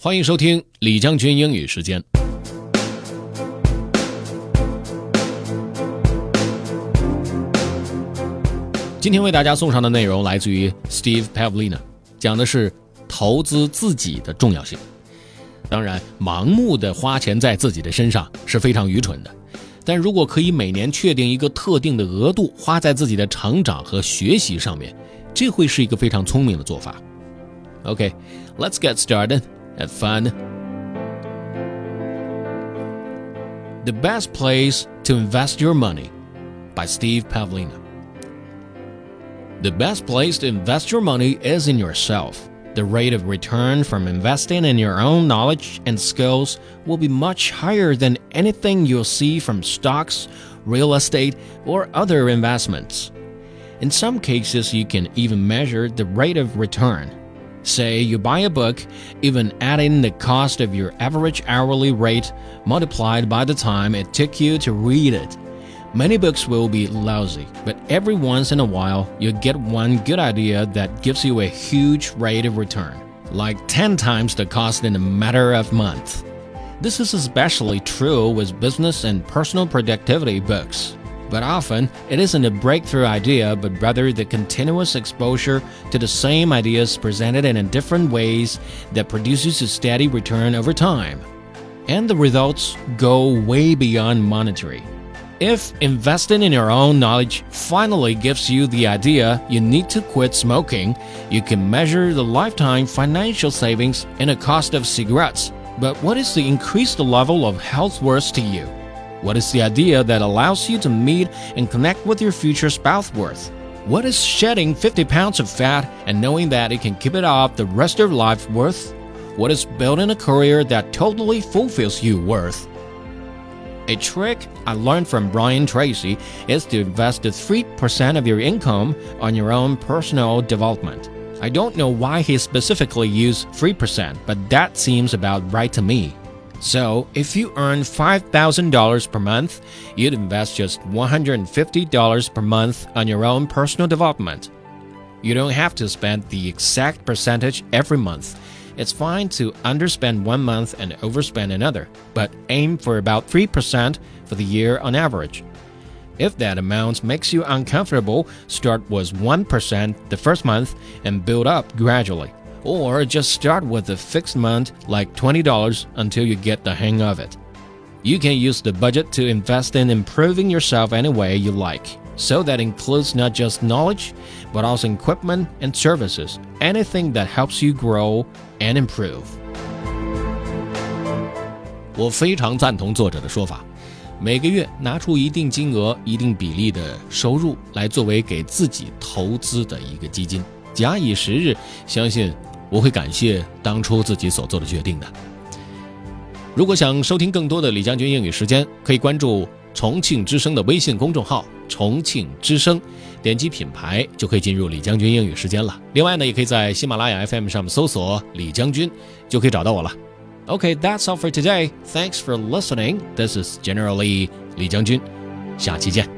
欢迎收听李将军英语时间。今天为大家送上的内容来自于 Steve Pavlina，讲的是投资自己的重要性。当然，盲目的花钱在自己的身上是非常愚蠢的。但如果可以每年确定一个特定的额度花在自己的成长和学习上面，这会是一个非常聪明的做法。OK，let's get started. Have fun. The best place to invest your money by Steve Pavlina. The best place to invest your money is in yourself. The rate of return from investing in your own knowledge and skills will be much higher than anything you'll see from stocks, real estate, or other investments. In some cases, you can even measure the rate of return. Say you buy a book, even adding the cost of your average hourly rate multiplied by the time it took you to read it. Many books will be lousy, but every once in a while you get one good idea that gives you a huge rate of return, like 10 times the cost in a matter of months. This is especially true with business and personal productivity books. But often, it isn't a breakthrough idea, but rather the continuous exposure to the same ideas presented in different ways that produces a steady return over time. And the results go way beyond monetary. If investing in your own knowledge finally gives you the idea you need to quit smoking, you can measure the lifetime financial savings in the cost of cigarettes. But what is the increased level of health worth to you? What is the idea that allows you to meet and connect with your future spouse worth? What is shedding 50 pounds of fat and knowing that you can keep it off the rest of your life worth? What is building a career that totally fulfills you worth? A trick I learned from Brian Tracy is to invest 3% of your income on your own personal development. I don't know why he specifically used 3%, but that seems about right to me. So, if you earn $5,000 per month, you'd invest just $150 per month on your own personal development. You don't have to spend the exact percentage every month it's fine to underspend one month and overspend another, but aim for about 3% for the year on average. If that amount makes you uncomfortable, start with 1% the first month and build up gradually Or just start with a fixed amount like $20 until you get the hang of it. You can use the budget to invest in improving yourself any way you like. So that includes not just knowledge, but also equipment and services, anything that helps you grow and improve. 我非常赞同作者的说法，每个月拿出一定金额、一定比例的收入来作为给自己投资的一个基金。 假以时日，相信我会感谢当初自己所做的决定的。如果想收听更多的李将军英语时间，可以关注重庆之声的微信公众号。重庆之声，点击品牌就可以进入李将军英语时间了。另外呢，也可以在喜马拉雅 FM 上面搜索李将军，就可以找到我了。OK，that's all for today. Thanks for listening. This is generally 李将军，下期见。